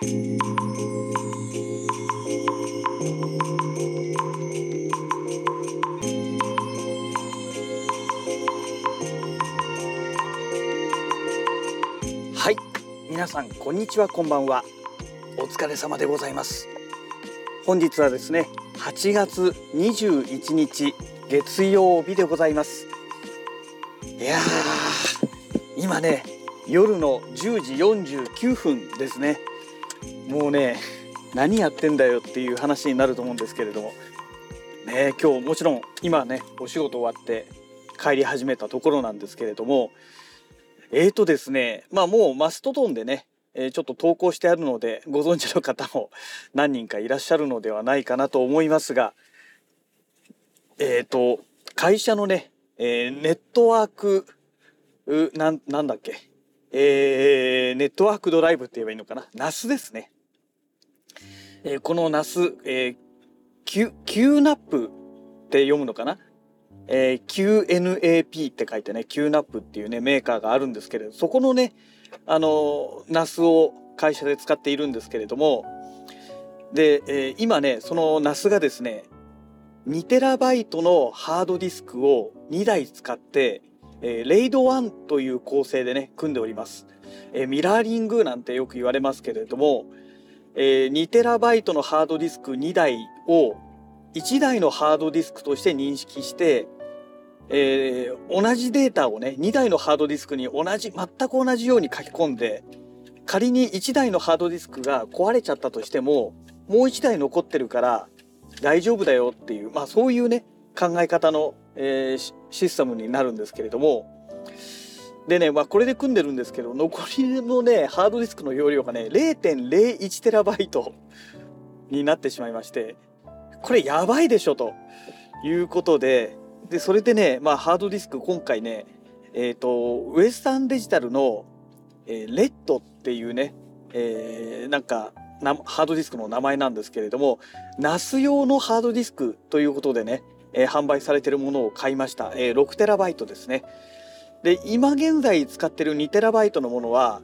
はい。皆さんこんにちはこんばんは。お疲れ様でございます。本日はですね8月21日月曜日でございます。いやー今ね夜の10時49分ですね。もうね何やってんだよっていう話になると思うんですけれども。ね今日もちろん今ねお仕事終わって帰り始めたところなんですけれども。えーとですねまあもうマストトンでねえちょっと投稿してあるのでご存知の方も何人かいらっしゃるのではないかなと思いますが。えっ、と会社のね、え、ネットワークななんだっけ。えー、ネットワークドライブって言えばいいのかな。NAS ですね、えー、この NAS、えー、Q, QNAP って読むのかな？えー、QNAP って書いてね QNAP っていうねメーカーがあるんですけれどそこのねあの NAS を会社で使っているんですけれどもで、えー、今ねその NAS がですね 2TB のハードディスクを2台使って、えー、レイド1という構成でね組んでおります、えー、ミラーリングなんてよく言われますけれども、えー、2TB のハードディスク2台を1台のハードディスクとして認識してえー、同じデータをね2台のハードディスクに同じ全く同じように書き込んで仮に1台のハードディスクが壊れちゃったとしてももう1台残ってるから大丈夫だよっていう、まあ、そういうね考え方の、えー、システムになるんですけれどもでね、まあ、これで組んでるんですけど残りのねハードディスクの容量がね 0.01TB になってしまいましてこれやばいでしょということででそれでね、まあ、ハードディスク今回ね、えっ、ー、とウエスタンデジタルの、えー、レッドっていうね、えー、なんかなハードディスクの名前なんですけれども NAS 用のハードディスクということでね、えー、販売されてるものを買いました、えー、6TB ですね。で今現在使ってる 2TB のものは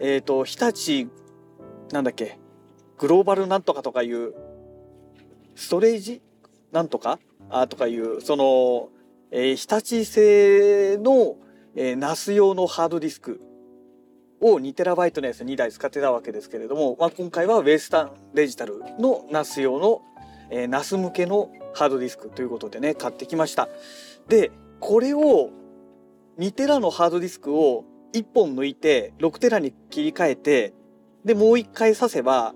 えっ、ー、と日立なんだっけグローバルなんとかとかいうストレージ？なんとか？あとかいうその、えー、日立製の、えー、NAS 用のハードディスクを 2TB のやつ2台使ってたわけですけれども、まあ、今回はウエスタンデジタルの NAS 用の、えー、NAS 向けのハードディスクということでね買ってきました。でこれを2テラのハードディスクを1本抜いて6テラに切り替えてでもう1回挿せば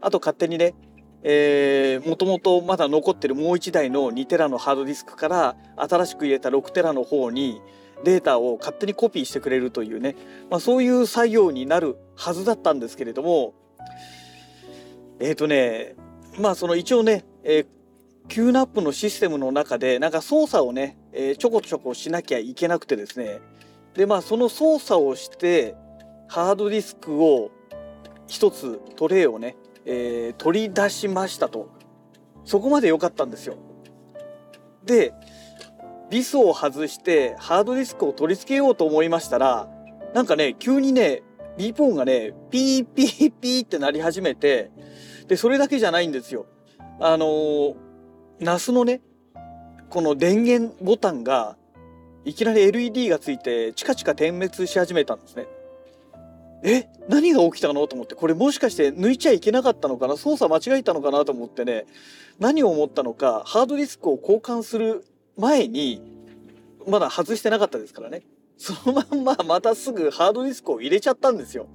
あと勝手にねえー、もともとまだ残ってるもう1台の2テラのハードディスクから新しく入れた6テラの方にデータを勝手にコピーしてくれるというね、まあ、そういう作業になるはずだったんですけれどもえっ、ー、とねまあその一応ね、えー、QNAP のシステムの中でなんか操作をね、えー、ちょこちょこしなきゃいけなくてですね。でまあその操作をしてハードディスクを一つトレイをねえー、取り出しましたと。そこまで良かったんですよ。でビスを外してハードディスクを取り付けようと思いましたらなんかね急にねビープ音がねピーピーピーってなり始めてでそれだけじゃないんですよ。あのー、 NASのねこの電源ボタンがいきなり LED がついてチカチカ点滅し始めたんですねえ何が起きたのと思ってこれもしかして抜いちゃいけなかったのかな操作間違えたのかなと思ってね何を思ったのかハードディスクを交換する前にまだ外してなかったですからねそのまんままたすぐハードディスクを入れちゃったんですよ。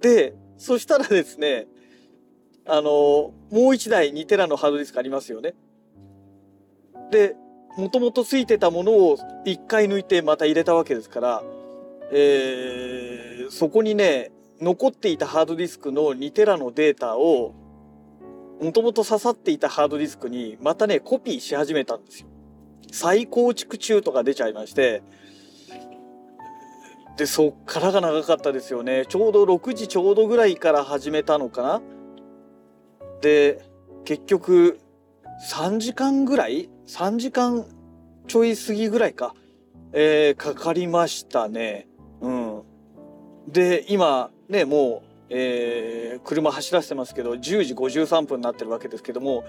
でそしたらですねあのもう一台2テラのハードディスクありますよね。でもともとついてたものを1回抜いてまた入れたわけですからえー、そこにね残っていたハードディスクの2テラのデータをもともと刺さっていたハードディスクにまたねコピーし始めたんですよ。再構築中とか出ちゃいましてでそっからが長かったですよねちょうど6時ちょうどぐらいから始めたのかなで結局3時間ぐらい3時間ちょい過ぎぐらいか、えー、かかりましたね。うん。で今ねもうえー、車走らせてますけど10時53分になってるわけですけども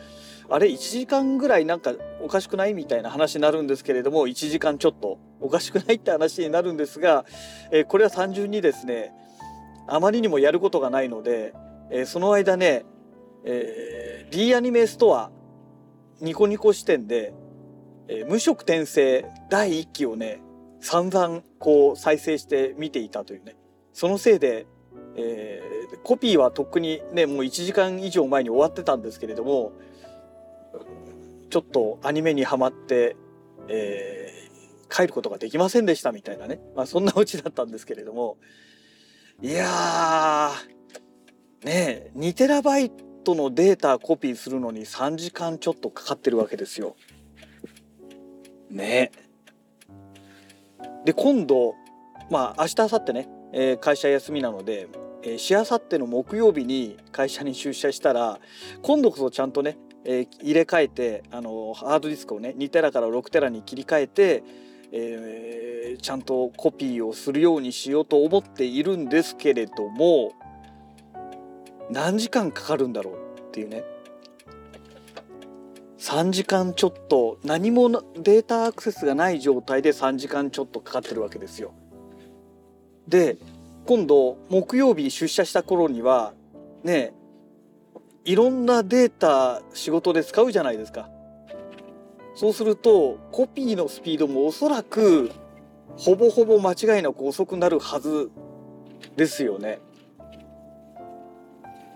あれ1時間ぐらいなんかおかしくない？みたいな話になるんですけれども1時間ちょっとおかしくない？って話になるんですが、えー、これは単純にですねあまりにもやることがないので、え、その間ね、えー、D アニメストアニコニコ視点で、えー、無色転生第1期をね散々こう再生して見ていたというね。そのせいでえー、コピーはとっくにねもう1時間以上前に終わってたんですけれどもちょっとアニメにはまって、えー、帰ることができませんでしたみたいなね、まあ、そんなオチだったんですけれども。いやーね2テラバイトのデータコピーするのに3時間ちょっとかかってるわけですよ。ねで今度まあ明日明後日ね、えー、会社休みなのでえー、しあさっての木曜日に会社に出社したら今度こそちゃんとね、えー、入れ替えてあのハードディスクをね2テラから6テラに切り替えて、えー、ちゃんとコピーをするようにしようと思っているんですけれども何時間かかるんだろうっていうね3時間ちょっと何もデータアクセスがない状態で3時間ちょっとかかってるわけですよ。で今度木曜日出社した頃にはねいろんなデータ仕事で使うじゃないですか。そうするとコピーのスピードもおそらくほぼほぼ間違いなく遅くなるはずですよね。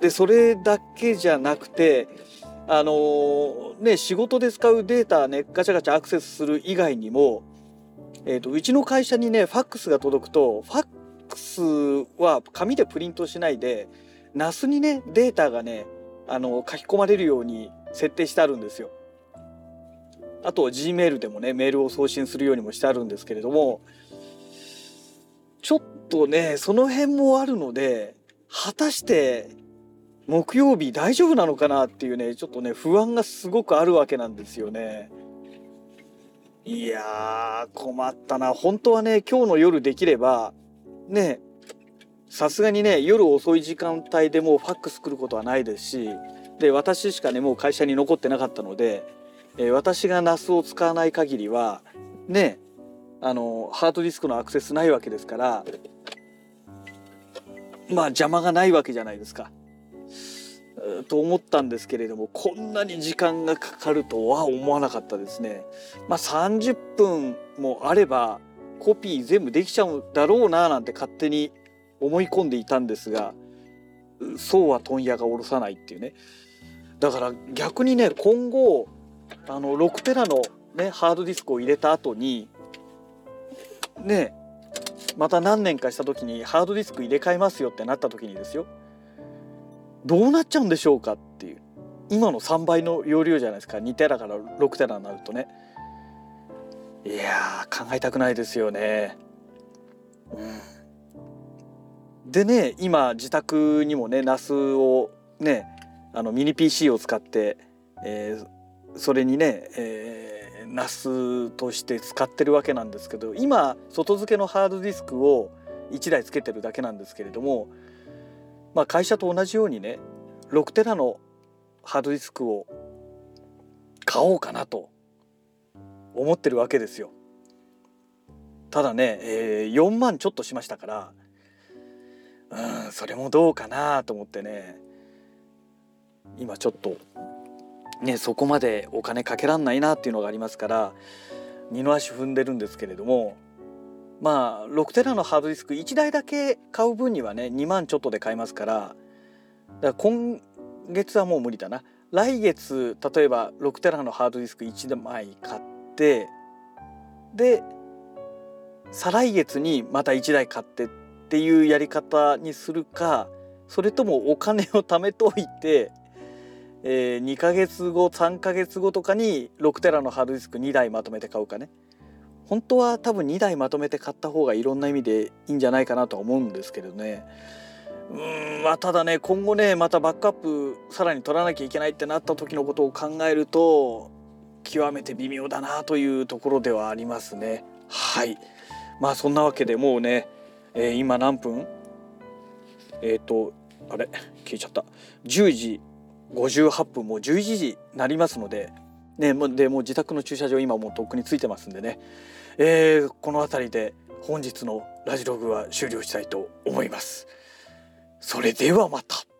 でそれだけじゃなくてあのー、ね仕事で使うデータねガチャガチャアクセスする以外にも、えーと、うちの会社にねファックスが届くとファックスは紙でプリントしないで NAS にねデータがねあの書き込まれるように設定してあるんですよ。あと Gmail でもねメールを送信するようにもしてあるんですけれどもちょっとねその辺もあるので果たして木曜日大丈夫なのかなっていうねちょっとね不安がすごくあるわけなんですよね。いやー困ったな本当はね今日の夜できればねさすがにね夜遅い時間帯でもうファックス来ることはないですしで私しかねもう会社に残ってなかったので、えー、私が NAS を使わない限りはねあのハードディスクのアクセスないわけですからまあ邪魔がないわけじゃないですか。と思ったんですけれどもこんなに時間がかかるとは思わなかったですね。まあ、30分もあればコピー全部できちゃうだろうななんて勝手に思い込んでいたんですがそうは問屋が下ろさないっていうねだから逆にね今後あの6テラの、ね、ハードディスクを入れた後にねまた何年かした時にハードディスク入れ替えますよってなった時にですよどうなっちゃうんでしょうかっていう。今の3倍の容量じゃないですか。2テラから6テラになるとね。いや考えたくないですよね。うん、でね今自宅にもね NAS をねあのミニ PC を使って、えー、それにね、えー、NAS として使ってるわけなんですけど今外付けのハードディスクを1台つけてるだけなんですけれども、まあ、会社と同じようにね6テラのハードディスクを買おうかなと思ってるわけですよ。ただね、えー、4万ちょっとしましたからうんそれもどうかなと思ってね今ちょっとねそこまでお金かけらんないなっていうのがありますから二の足踏んでるんですけれどもまあ6テラのハードディスク1台だけ買う分にはね2万ちょっとで買えますからだから今月はもう無理だな。来月例えば6テラのハードディスク1枚買ってで再来月にまた1台買ってっていうやり方にするかそれともお金を貯めておいて、えー、2ヶ月後3ヶ月後とかに6テラのハードディスク2台まとめて買うかね。本当は多分2台まとめて買った方がいろんな意味でいいんじゃないかなとは思うんですけどね。うんまあただね今後ねまたバックアップさらに取らなきゃいけないってなった時のことを考えると極めて微妙だなというところではありますね。はい。まあそんなわけでもうね、えー、今何分？えっ、ー、とあれ？消えちゃった。10時58分。もう11時になりますので。ねもうでもう自宅の駐車場今もうとっくについてますんでね、えー、この辺りで本日のラジログは終了したいと思います。それではまた。